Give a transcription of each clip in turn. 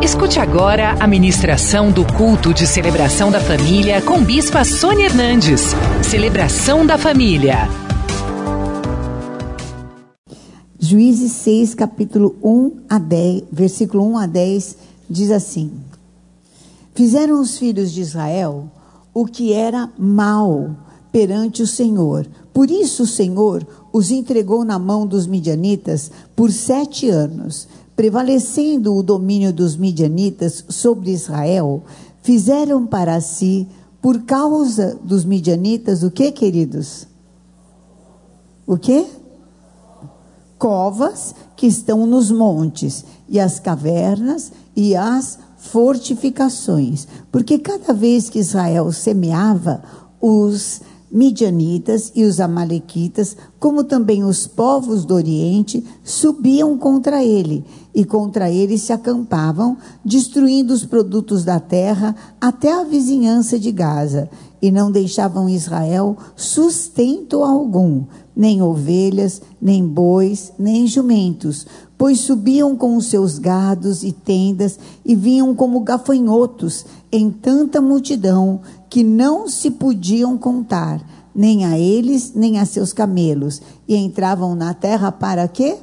Escute agora a ministração do culto de celebração da família com Bispa Sônia Hernandes. Celebração da família. Juízes 6, capítulo 1 a 10, versículo 1 a 10, diz assim: Fizeram os filhos de Israel o que era mal perante o Senhor. Por isso o Senhor os entregou na mão dos midianitas por sete anos. Prevalecendo o domínio dos midianitas sobre Israel, fizeram para si, por causa dos midianitas, o que, queridos? O que? Covas que estão nos montes, e as cavernas e as fortificações. Porque cada vez que Israel semeava, os midianitas e os amalequitas, como também os povos do Oriente, subiam contra ele e contra ele se acampavam, destruindo os produtos da terra até a vizinhança de Gaza, e não deixavam Israel sustento algum, nem ovelhas, nem bois, nem jumentos, pois subiam com os seus gados e tendas e vinham como gafanhotos em tanta multidão que não se podiam contar, nem a eles, nem a seus camelos, e entravam na terra para quê?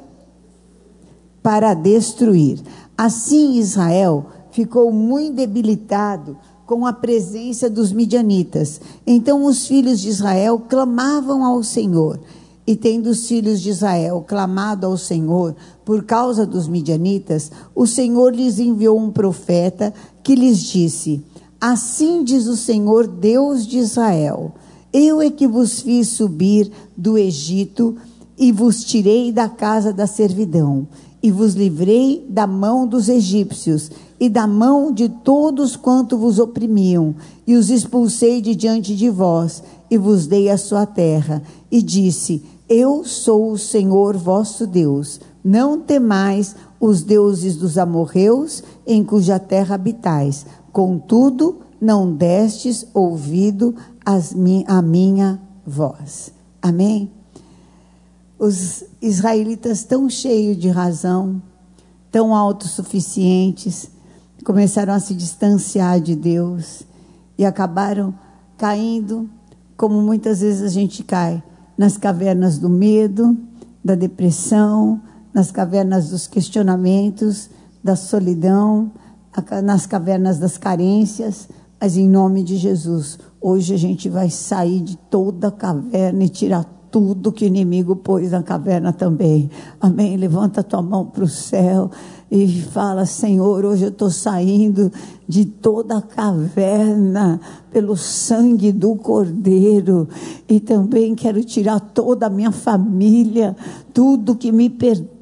Para destruir. Assim Israel ficou muito debilitado com a presença dos midianitas. Então os filhos de Israel clamavam ao Senhor. E tendo os filhos de Israel clamado ao Senhor por causa dos midianitas, o Senhor lhes enviou um profeta que lhes disse: Assim diz o Senhor Deus de Israel: Eu é que vos fiz subir do Egito e vos tirei da casa da servidão e vos livrei da mão dos egípcios e da mão de todos quanto vos oprimiam, e os expulsei de diante de vós, e vos dei a sua terra, e disse: eu sou o Senhor vosso Deus. Não temais os deuses dos amorreus, em cuja terra habitais. Contudo, não destes ouvido a minha voz. Amém? Os israelitas tão cheios de razão, tão autossuficientes, começaram a se distanciar de Deus e acabaram caindo, como muitas vezes a gente cai nas cavernas do medo, da depressão, nas cavernas dos questionamentos, da solidão, nas cavernas das carências, mas em nome de Jesus, hoje a gente vai sair de toda a caverna e tirar tudo que o inimigo pôs na caverna também. Amém? Levanta tua mão para o céu e fala: Senhor, hoje eu estou saindo de toda a caverna pelo sangue do Cordeiro e também quero tirar toda a minha família, tudo que me pertence.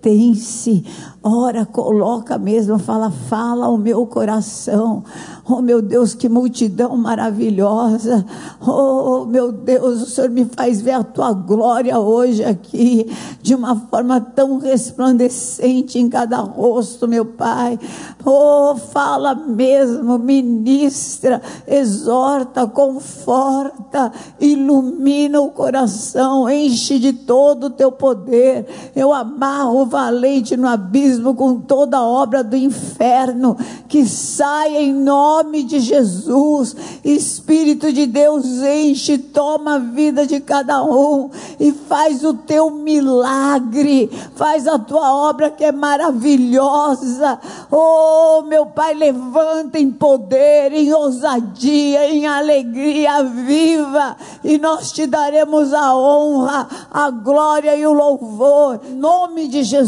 Ora, coloca mesmo, fala, fala ao meu coração. Oh, meu Deus, que multidão maravilhosa. Oh, meu Deus, o Senhor me faz ver a tua glória hoje aqui, de uma forma tão resplandecente em cada rosto, meu Pai. Oh, fala mesmo, ministra, exorta, conforta, ilumina o coração, enche de todo o teu poder. Eu amarro valente no abismo com toda a obra do inferno, que saia em nome de Jesus. Espírito de Deus, enche, toma a vida de cada um e faz o teu milagre, faz a tua obra que é maravilhosa. Oh, meu Pai, levanta em poder, em ousadia, em alegria viva, e nós te daremos a honra, a glória e o louvor. Em nome de Jesus.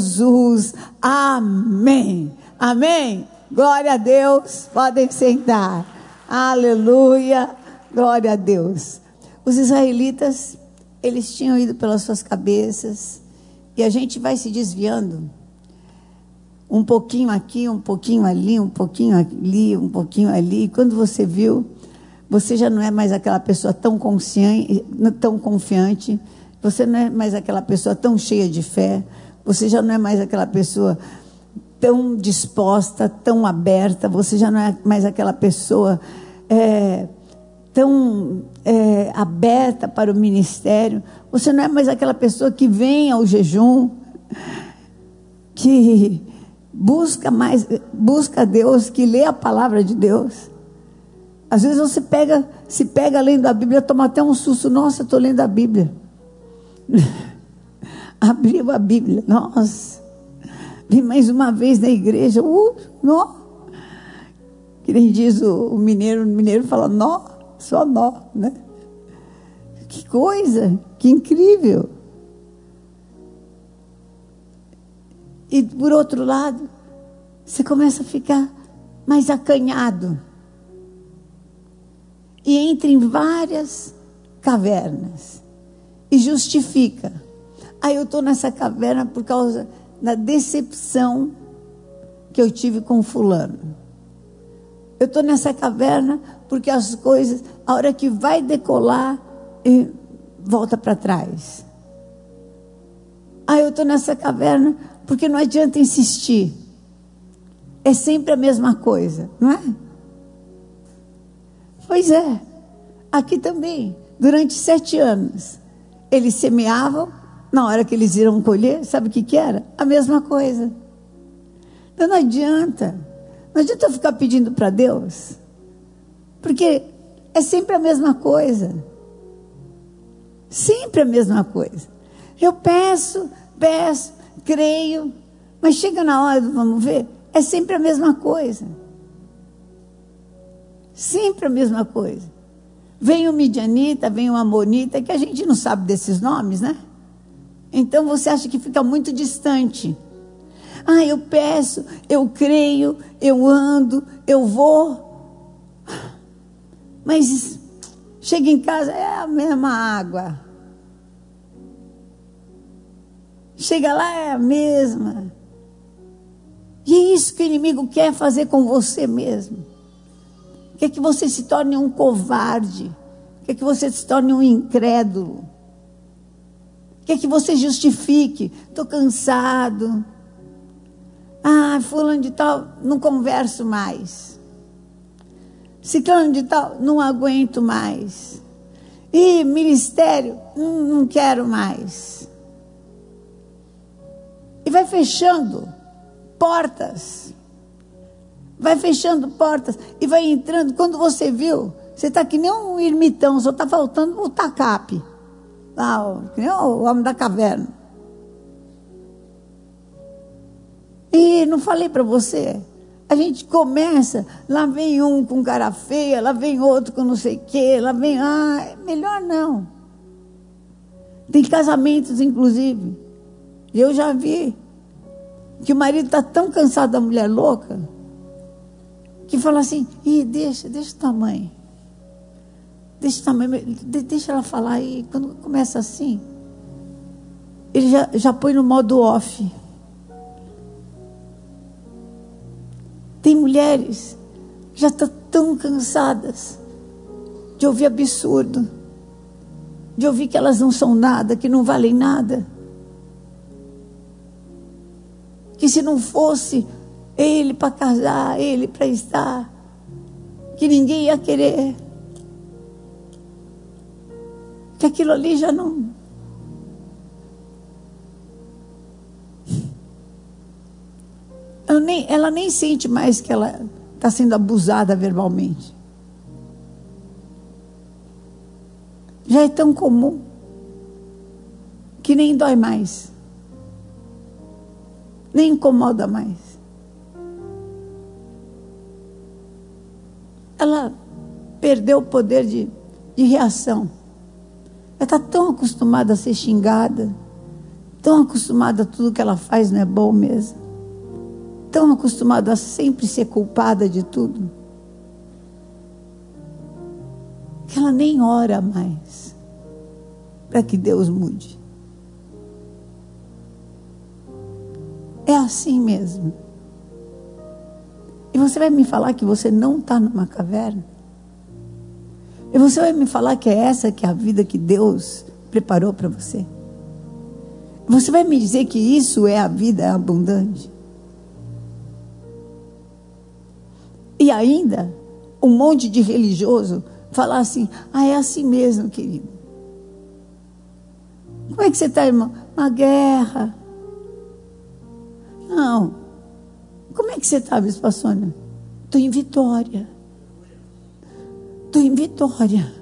Amém. Amém. Glória a Deus. Podem sentar. Aleluia. Glória a Deus. Os israelitas, eles tinham ido pelas suas cabeças, e a gente vai se desviando um pouquinho aqui, um pouquinho ali, um pouquinho ali, um pouquinho ali. E quando você viu, você já não é mais aquela pessoa tão consciente, tão confiante, você não é mais aquela pessoa tão cheia de fé, você já não é mais aquela pessoa tão disposta, tão aberta, você já não é mais aquela pessoa é, tão é, aberta para o ministério, você não é mais aquela pessoa que vem ao jejum, que busca mais, busca Deus, que lê a palavra de Deus. Às vezes você pega, se pega lendo a Bíblia, toma até um susto. Nossa, estou lendo a Bíblia. Abriu a Bíblia. Nossa. Vim mais uma vez na igreja. Uh, nó. Que nem diz o, o mineiro, o mineiro fala nó, só nó, né? Que coisa, que incrível. E por outro lado, você começa a ficar mais acanhado. E entra em várias cavernas. E justifica. Aí eu estou nessa caverna por causa da decepção que eu tive com fulano. Eu estou nessa caverna porque as coisas, a hora que vai decolar, volta para trás. Ah, eu estou nessa caverna porque não adianta insistir. É sempre a mesma coisa, não é? Pois é. Aqui também, durante sete anos, eles semeavam, na hora que eles iam colher, sabe o que, que era? A mesma coisa. Então não adianta. Não adianta eu ficar pedindo para Deus. Porque é sempre a mesma coisa. Sempre a mesma coisa. Eu peço, peço, creio, mas chega na hora do vamos ver, é sempre a mesma coisa. Sempre a mesma coisa. Vem o Midianita, vem o Amonita, que a gente não sabe desses nomes, né? Então você acha que fica muito distante. Ah, eu peço, eu creio, eu ando, eu vou. Mas chega em casa, é a mesma água. Chega lá, é a mesma. E é isso que o inimigo quer fazer com você mesmo. Quer que você se torne um covarde. Quer que você se torne um incrédulo. Quer que você justifique. Estou cansado. Ah, fulano de tal, não converso mais. Ciclano de tal, não aguento mais. E ministério, não, não quero mais. E vai fechando portas. Vai fechando portas e vai entrando. Quando você viu, você está que nem um ermitão, só está faltando o tacape. Lá, que nem o homem da caverna. E não falei para você. A gente começa, lá vem um com cara feia, lá vem outro com não sei o quê, lá vem. Ah, é melhor não. Tem casamentos, inclusive, eu já vi que o marido está tão cansado da mulher louca que fala assim: Ih, deixa, deixa tua mãe. Deixa mãe, deixa ela falar. aí quando começa assim, ele já, já põe no modo off. Tem mulheres já estão tão cansadas de ouvir absurdo, de ouvir que elas não são nada, que não valem nada. que se não fosse ele para casar, ele para estar, que ninguém ia querer. Que aquilo ali já não. Ela nem, ela nem sente mais que ela está sendo abusada verbalmente. Já é tão comum que nem dói mais nem incomoda mais. Ela perdeu o poder de, de reação. Ela está tão acostumada a ser xingada, tão acostumada a tudo que ela faz não é bom mesmo, tão acostumada a sempre ser culpada de tudo, que ela nem ora mais para que Deus mude. É assim mesmo. E você vai me falar que você não está numa caverna? E você vai me falar que é essa que é a vida que Deus preparou para você? Você vai me dizer que isso é a vida abundante? E ainda, um monte de religioso falar assim: ah, é assim mesmo, querido. Como é que você está, irmão? Uma guerra não. Como é que você está, Bispa Sônia? Estou em vitória. Estou em vitória.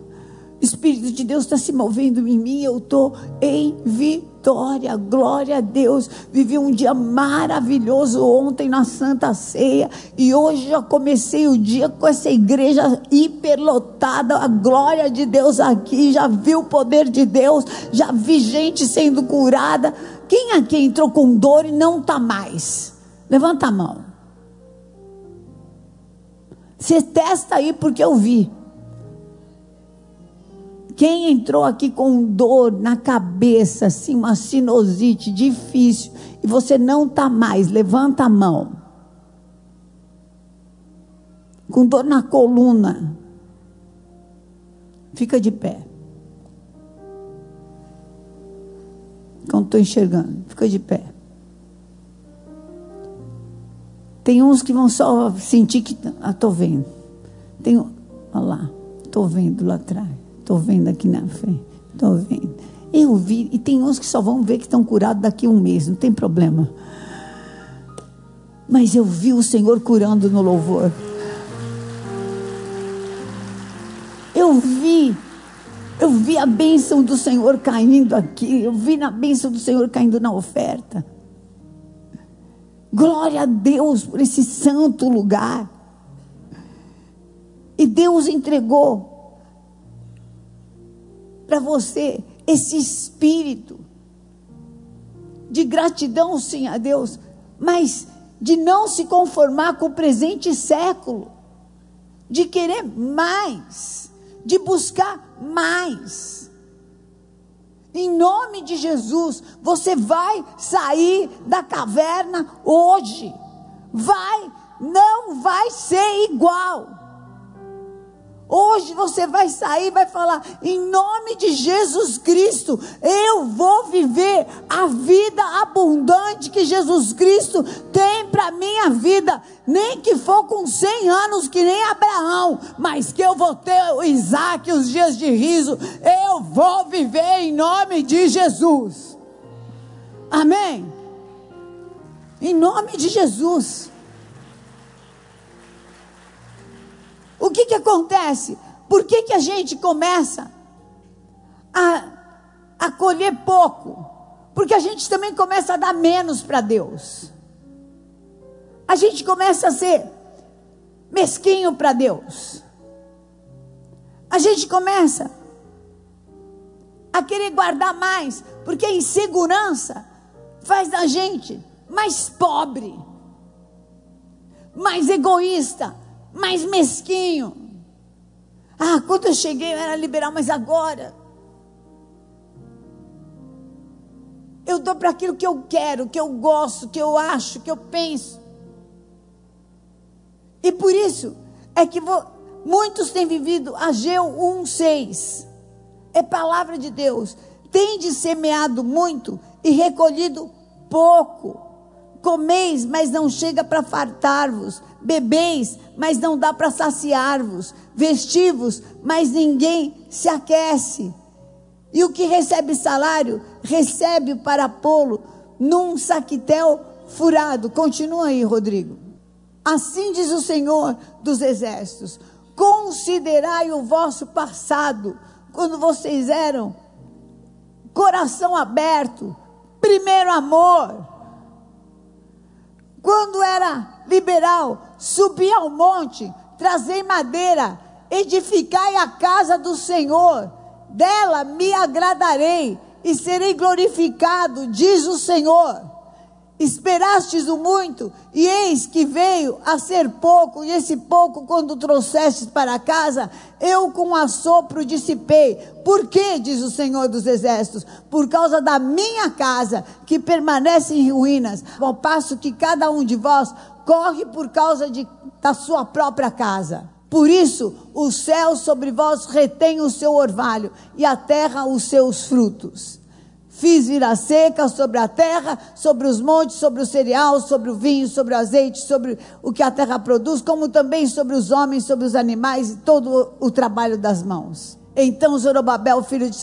O Espírito de Deus está se movendo em mim, eu estou em vitória, glória a Deus. Vivi um dia maravilhoso ontem na Santa Ceia e hoje já comecei o dia com essa igreja hiperlotada, a glória de Deus aqui. Já vi o poder de Deus, já vi gente sendo curada. Quem aqui entrou com dor e não está mais? Levanta a mão. Você testa aí porque eu vi. Quem entrou aqui com dor na cabeça, assim, uma sinusite difícil, e você não está mais, levanta a mão. Com dor na coluna, fica de pé. Não estou enxergando, fica de pé. Tem uns que vão só sentir que. Ah, estou vendo. Tem. Olha lá, estou vendo lá atrás. Estou vendo aqui na frente. Estou vendo. Eu vi, e tem uns que só vão ver que estão curados daqui a um mês, não tem problema. Mas eu vi o Senhor curando no louvor. Eu vi, eu vi a bênção do Senhor caindo aqui, eu vi na bênção do Senhor caindo na oferta. Glória a Deus por esse santo lugar. E Deus entregou para você esse espírito de gratidão, sim, a Deus, mas de não se conformar com o presente século, de querer mais, de buscar mais. Em nome de Jesus, você vai sair da caverna hoje. Vai, não vai ser igual. Hoje você vai sair e vai falar: em nome de Jesus Cristo, eu vou viver a vida abundante que Jesus Cristo tem para minha vida. Nem que for com 100 anos, que nem Abraão, mas que eu vou ter o Isaac, os dias de riso. Eu vou viver em nome de Jesus. Amém? Em nome de Jesus. O que, que acontece? Por que, que a gente começa a, a colher pouco? Porque a gente também começa a dar menos para Deus. A gente começa a ser mesquinho para Deus. A gente começa a querer guardar mais, porque a insegurança faz da gente mais pobre, mais egoísta, mais mesquinho. Ah, quando eu cheguei eu era liberal, mas agora eu dou para aquilo que eu quero, que eu gosto, que eu acho, que eu penso. E por isso é que vou, muitos têm vivido Ageu 1:6. É palavra de Deus. Tem de semeado muito e recolhido pouco. Comeis, mas não chega para fartar-vos. Bebeis, mas não dá para saciar-vos. Vestivos, mas ninguém se aquece. E o que recebe salário, recebe para pô-lo num saquitel furado. Continua aí, Rodrigo. Assim diz o Senhor dos Exércitos: considerai o vosso passado, quando vocês eram coração aberto, primeiro amor quando era liberal, subi ao monte, trazei madeira, edificai a casa do Senhor, dela me agradarei e serei glorificado, diz o Senhor. Esperastes o muito, e eis que veio a ser pouco, e esse pouco, quando trouxestes para casa, eu com assopro dissipei. Por quê, diz o Senhor dos Exércitos? Por causa da minha casa, que permanece em ruínas, ao passo que cada um de vós corre por causa de, da sua própria casa. Por isso, o céu sobre vós retém o seu orvalho, e a terra os seus frutos. Fiz vir a seca sobre a terra, sobre os montes, sobre o cereal, sobre o vinho, sobre o azeite, sobre o que a terra produz, como também sobre os homens, sobre os animais e todo o trabalho das mãos. Então Zorobabel, filho de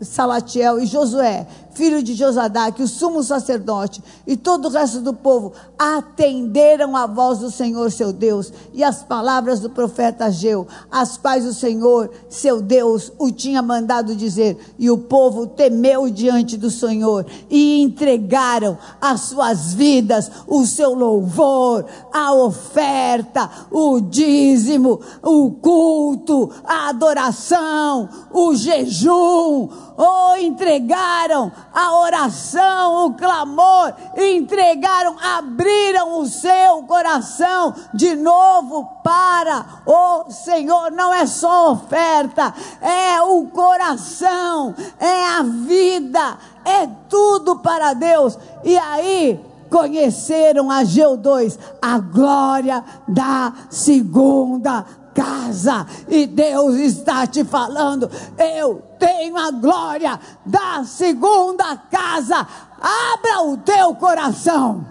Salatiel e Josué, filho de Josadaque, o sumo sacerdote e todo o resto do povo atenderam a voz do Senhor seu Deus e as palavras do profeta Ageu, as quais o Senhor seu Deus o tinha mandado dizer. E o povo temeu diante do Senhor e entregaram as suas vidas, o seu louvor, a oferta, o dízimo, o culto, a adoração, o jejum, ou entregaram a oração, o clamor, entregaram, abriram o seu coração de novo para o Senhor. Não é só oferta, é o coração, é a vida, é tudo para Deus. E aí, conheceram a Geu 2, a glória da segunda casa e Deus está te falando: eu tenho a glória da segunda casa. Abra o teu coração.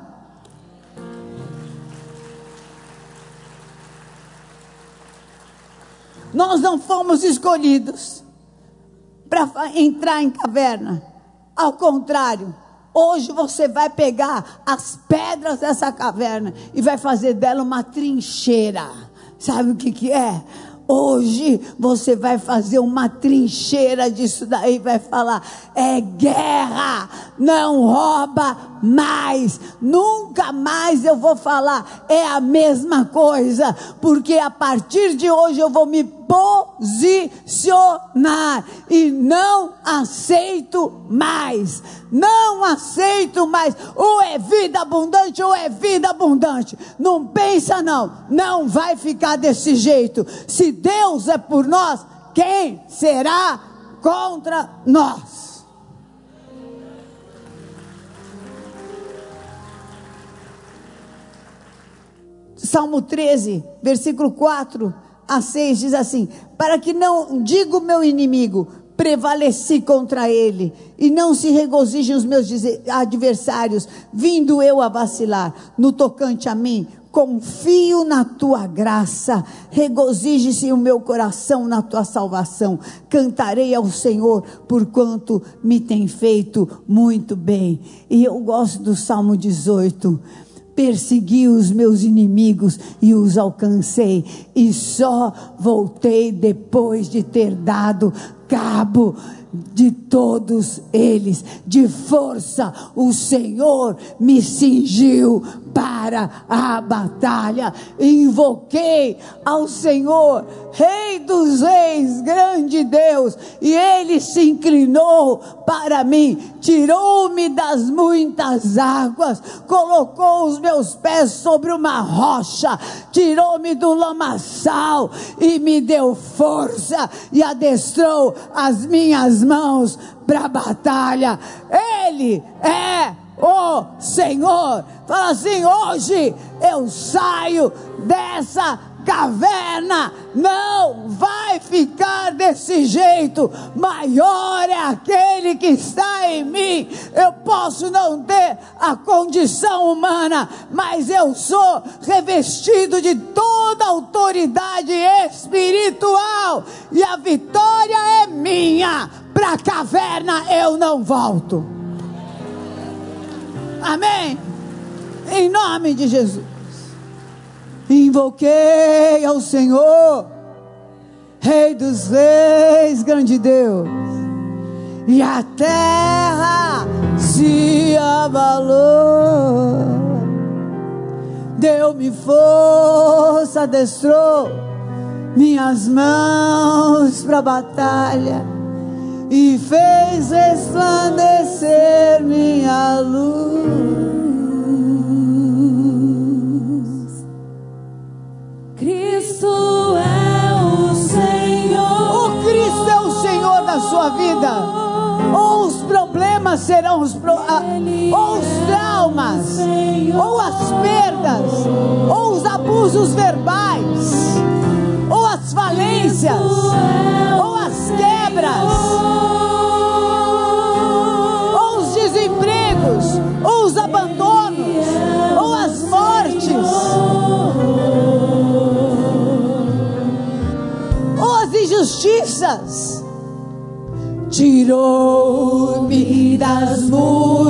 Nós não fomos escolhidos para entrar em caverna. Ao contrário, hoje você vai pegar as pedras dessa caverna e vai fazer dela uma trincheira Sabe o que, que é? Hoje você vai fazer uma trincheira disso daí, vai falar: é guerra, não rouba mais, nunca mais eu vou falar, é a mesma coisa, porque a partir de hoje eu vou me posicionar e não aceito mais. Não aceito mais. Ou é vida abundante ou é vida abundante. Não pensa não. Não vai ficar desse jeito. Se Deus é por nós, quem será contra nós? Salmo 13, versículo 4 a 6 diz assim: Para que não diga o meu inimigo, prevaleci contra ele, e não se regozijem os meus adversários, vindo eu a vacilar. No tocante a mim, confio na tua graça, regozije-se o meu coração na tua salvação. Cantarei ao Senhor, porquanto me tem feito muito bem. E eu gosto do Salmo 18 persegui os meus inimigos e os alcancei, e só voltei depois de ter dado cabo de todos eles. De força, o Senhor me cingiu para a batalha. Invoquei ao Senhor, Rei dos Reis, grande Deus, e ele se inclinou para mim, tirou-me das muitas águas, colocou os meus pés sobre uma rocha, tirou-me do lamaçal e me deu força e adestrou as minhas mãos para a batalha. Ele é o Senhor. Fala assim: hoje eu saio dessa caverna, não vai ficar desse jeito. Maior é aquele que está em mim. Eu posso não ter a condição humana, mas eu sou revestido de toda autoridade espiritual, e a vitória é minha. Para a caverna eu não volto. Amém? Em nome de Jesus. Invoquei ao Senhor, Rei dos Reis, grande Deus, e a terra se abalou. Deu-me força, adestrou minhas mãos para a batalha e fez resplandecer minha luz. Cristo é o Senhor. O Cristo é o Senhor da sua vida. Ou os problemas serão os pro, ou os traumas, ou as perdas, ou os abusos verbais, ou as falências, ou as quebras, ou as injustiças. tirou-me das muitas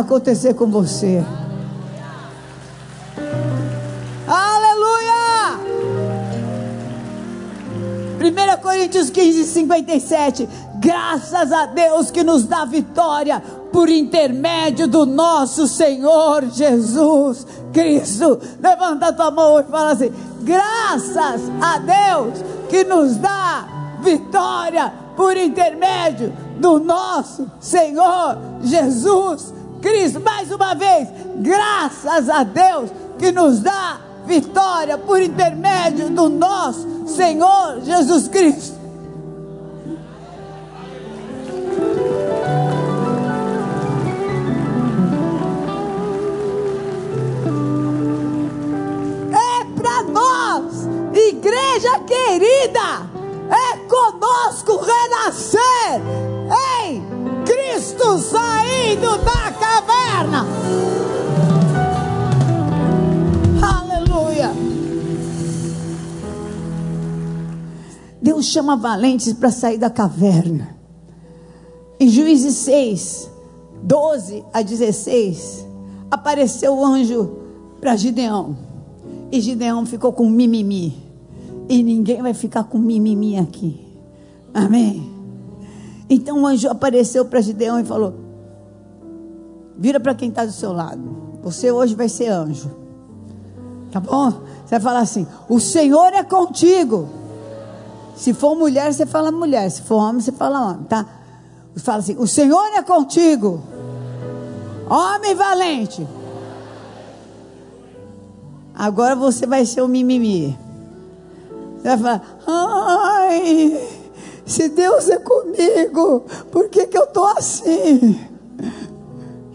acontecer com você. Aleluia! 1 Coríntios 15, 57. Graças a Deus que nos dá vitória por intermédio do nosso Senhor Jesus Cristo. Levanta a tua mão e fala assim: graças a Deus que nos dá vitória por intermédio do nosso Senhor Jesus Cristo. Mais uma vez, graças a Deus que nos dá vitória por intermédio do nosso Senhor Jesus Cristo. É para nós, igreja querida, é conosco renascer em Cristo saindo da Aleluia. Deus chama valentes para sair da caverna. Em Juízes 6, 12 a 16, apareceu o anjo para Gideão. E Gideão ficou com mimimi. E ninguém vai ficar com mimimi aqui. Amém. Então o anjo apareceu para Gideão e falou: Vira para quem está do seu lado. Você hoje vai ser anjo. Tá bom? Você vai falar assim: O Senhor é contigo. Se for mulher, você fala mulher. Se for homem, você fala homem, tá? Fala assim: O Senhor é contigo. Homem valente. Agora você vai ser o mimimi. Você vai falar: Ai, se Deus é comigo, por que, que eu estou assim?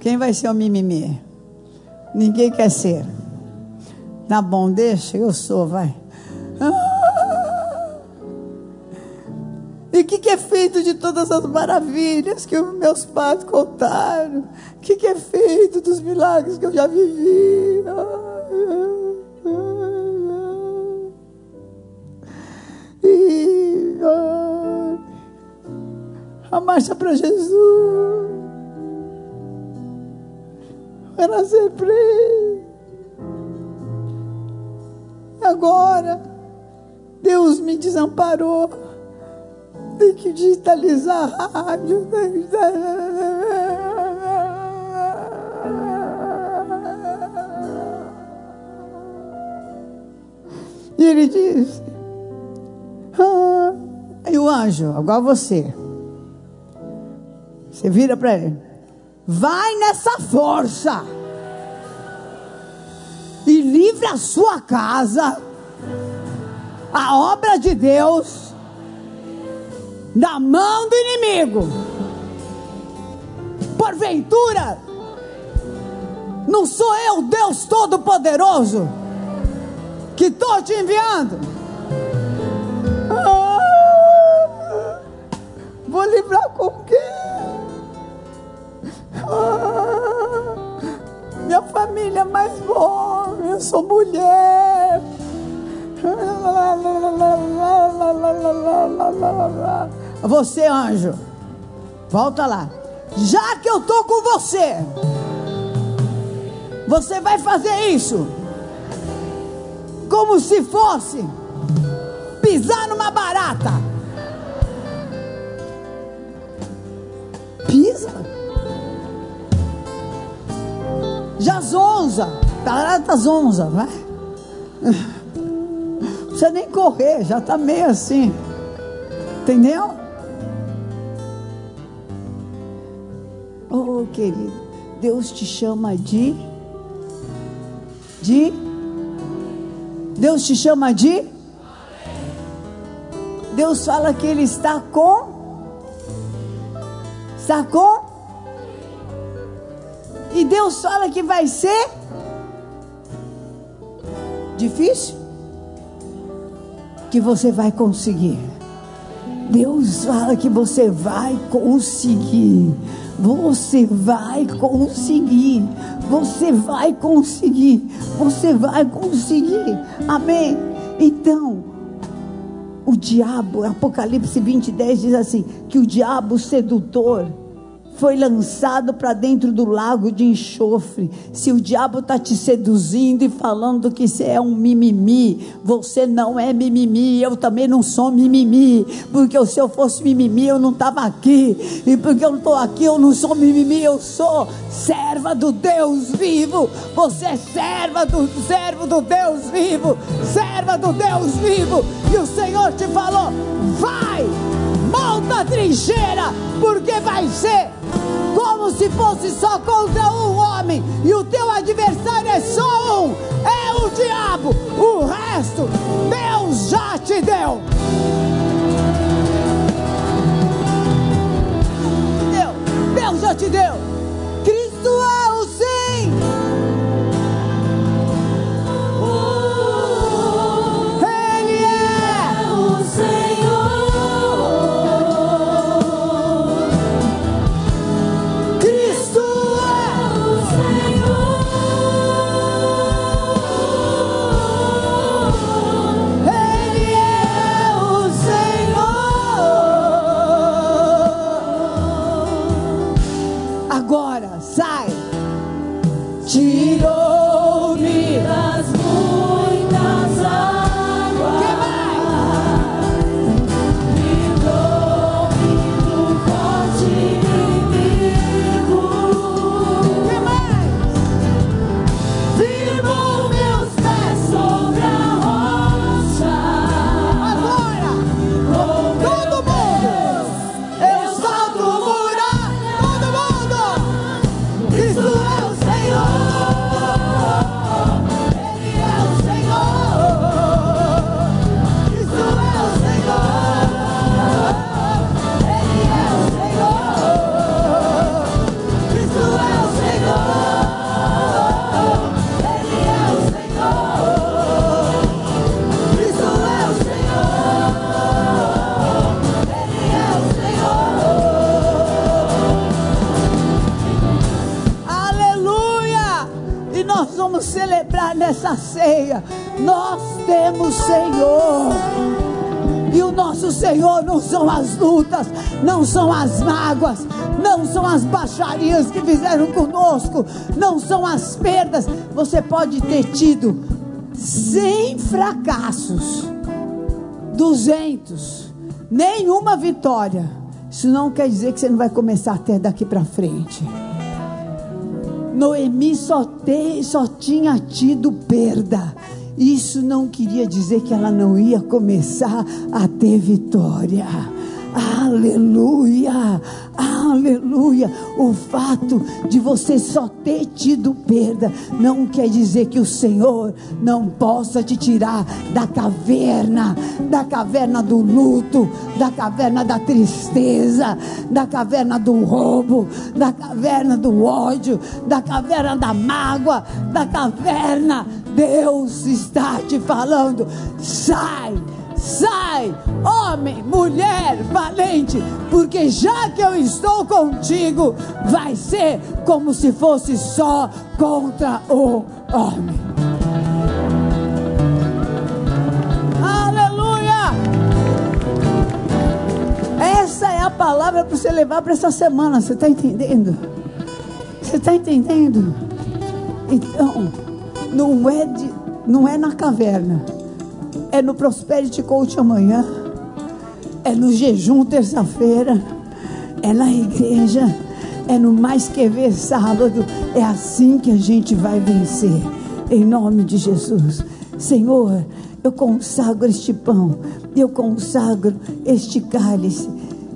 Quem vai ser o mimimi? Ninguém quer ser. Tá bom, deixa, eu sou, vai. Ah! E o que, que, é feito de todas as maravilhas que meus pais contaram? O que, que, é feito dos milagres que eu já vivi? E, a marcha para Jesus. Era sempre. Agora, Deus me desamparou. Tem que digitalizar a rádio. E ele disse: ah, E o anjo, agora você. Você vira para ele. Vai nessa força. E livre a sua casa. A obra de Deus na mão do inimigo. Porventura, não sou eu, Deus Todo-Poderoso, que estou te enviando. É mais bom, eu sou mulher. Você, anjo, volta lá. Já que eu tô com você, você vai fazer isso como se fosse pisar numa barata. Pisa. Já zonza. Barata zonza, vai. Não precisa nem correr, já está meio assim. Entendeu? Oh, querido, Deus te chama de. De. Deus te chama de. Deus fala que Ele está com. Está com. E Deus fala que vai ser difícil, que você vai conseguir. Deus fala que você vai conseguir. Você vai conseguir. Você vai conseguir. Você vai conseguir. Amém. Então, o diabo, Apocalipse 20, 10 diz assim: que o diabo sedutor foi lançado para dentro do lago de enxofre. Se o diabo está te seduzindo e falando que você é um mimimi, você não é mimimi, eu também não sou mimimi, porque se eu fosse mimimi eu não estava aqui, e porque eu não estou aqui eu não sou mimimi, eu sou serva do Deus vivo. Você é serva do servo do Deus vivo, serva do Deus vivo, e o Senhor te falou: vai! monta a trincheira, porque vai ser como se fosse só contra um homem, e o teu adversário é só um, é o diabo. O resto, Deus já te deu. Deu, Deus já te deu. São as lutas, não são as mágoas, não são as baixarias que fizeram conosco, não são as perdas. Você pode ter tido 100 fracassos, 200, nenhuma vitória. Isso não quer dizer que você não vai começar até daqui para frente. Noemi só, te, só tinha tido perda. Isso não queria dizer que ela não ia começar a ter vitória. Aleluia, aleluia. O fato de você só ter tido perda não quer dizer que o Senhor não possa te tirar da caverna, da caverna do luto, da caverna da tristeza, da caverna do roubo, da caverna do ódio, da caverna da mágoa, da caverna. Deus está te falando, sai. Sai, homem, mulher, valente, porque já que eu estou contigo, vai ser como se fosse só contra o homem. Aleluia! Essa é a palavra para você levar para essa semana, você está entendendo? Você está entendendo? Então, não é, de, não é na caverna. É no Prosperity Coach amanhã, é no jejum terça-feira, é na igreja, é no Mais Que Ver sábado. É assim que a gente vai vencer, em nome de Jesus. Senhor, eu consagro este pão, eu consagro este cálice,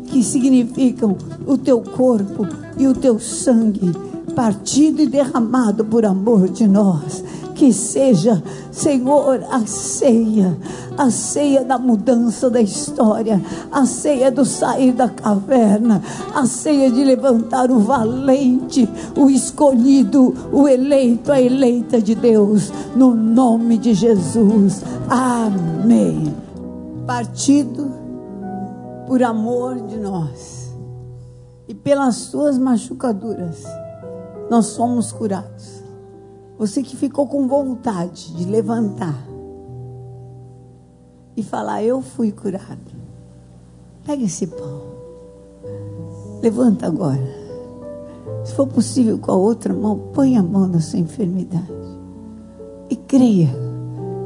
que significam o teu corpo e o teu sangue, partido e derramado por amor de nós que seja, Senhor, a ceia, a ceia da mudança da história, a ceia do sair da caverna, a ceia de levantar o valente, o escolhido, o eleito, a eleita de Deus, no nome de Jesus. Amém. Partido por amor de nós e pelas suas machucaduras, nós somos curados. Você que ficou com vontade de levantar e falar: Eu fui curado. Pega esse pão. Levanta agora. Se for possível, com a outra mão, põe a mão na sua enfermidade. E creia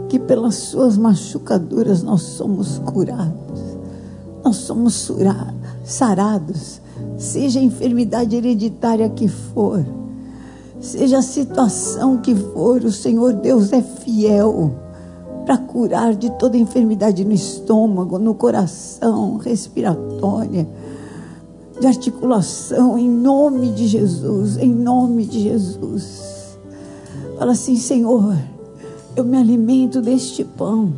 que pelas suas machucaduras nós somos curados. Nós somos sarados. Seja a enfermidade hereditária que for Seja a situação que for, o Senhor Deus é fiel para curar de toda enfermidade no estômago, no coração, respiratória, de articulação, em nome de Jesus, em nome de Jesus. Fala assim, Senhor, eu me alimento deste pão,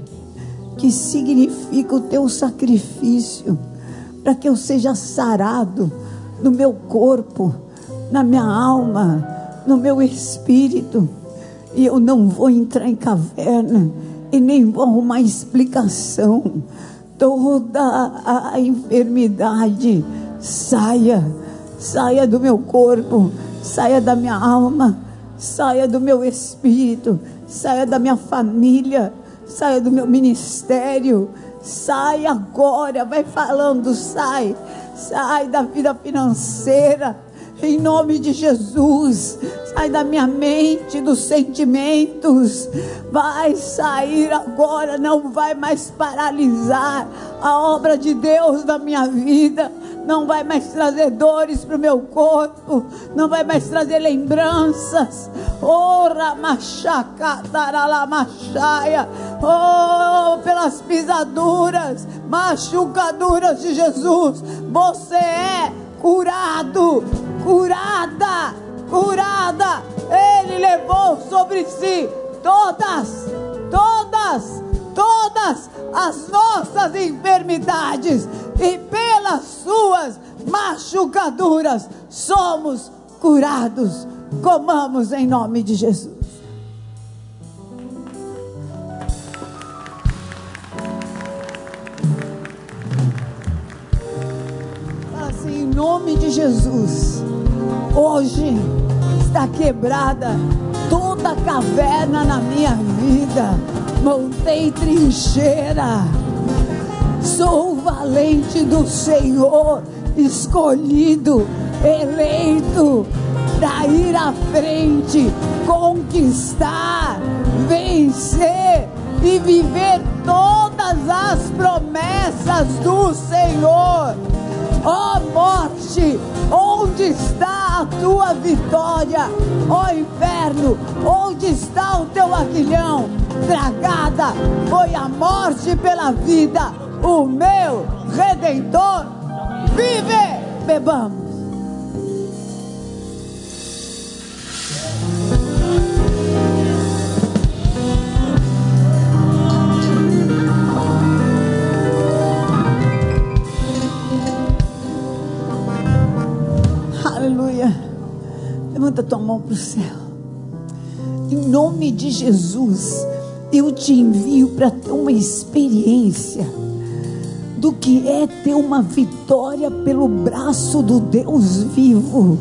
que significa o teu sacrifício, para que eu seja sarado no meu corpo, na minha alma no meu espírito. E eu não vou entrar em caverna e nem vou arrumar explicação. Toda a enfermidade saia, saia do meu corpo, saia da minha alma, saia do meu espírito, saia da minha família, saia do meu ministério, sai agora, vai falando, sai, sai da vida financeira, em nome de Jesus. Sai da minha mente, dos sentimentos. Vai sair agora, não vai mais paralisar a obra de Deus na minha vida. Não vai mais trazer dores para o meu corpo. Não vai mais trazer lembranças. Ora, machaca, machaia. Oh, pelas pisaduras, machucaduras de Jesus. Você é curado curada, curada. Ele levou sobre si todas, todas, todas as nossas enfermidades e pelas suas machucaduras somos curados. Comamos em nome de Jesus. Em nome de Jesus. Hoje está quebrada toda caverna na minha vida. Montei trincheira. Sou valente do Senhor, escolhido, eleito para ir à frente, conquistar, vencer e viver todas as promessas do Senhor. Ó oh, morte, onde está a tua vitória? Ó oh, inferno, onde está o teu aguilhão? Tragada foi a morte pela vida, o meu redentor vive. Bebamos. Levanta tua mão para o céu. Em nome de Jesus, eu te envio para ter uma experiência do que é ter uma vitória pelo braço do Deus vivo,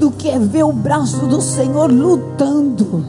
do que é ver o braço do Senhor lutando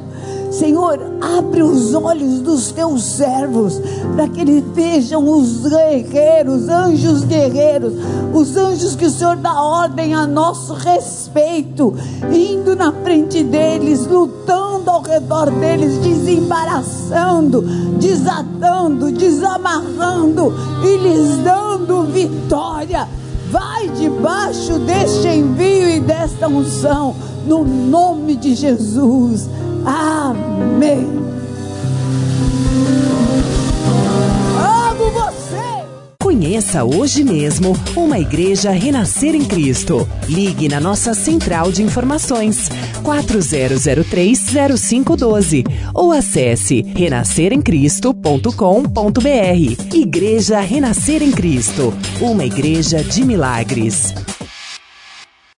Senhor, abre os olhos dos teus servos, para que eles vejam os guerreiros, anjos guerreiros, os anjos que o Senhor dá ordem a nosso respeito, indo na frente deles, lutando ao redor deles, desembaraçando, desatando, desamarrando e lhes dando vitória. Vai debaixo deste envio e desta unção, no nome de Jesus. Amém. Amo você. Conheça hoje mesmo uma igreja Renascer em Cristo. Ligue na nossa central de informações 40030512 ou acesse renasceremcristo.com.br. Igreja Renascer em Cristo, uma igreja de milagres.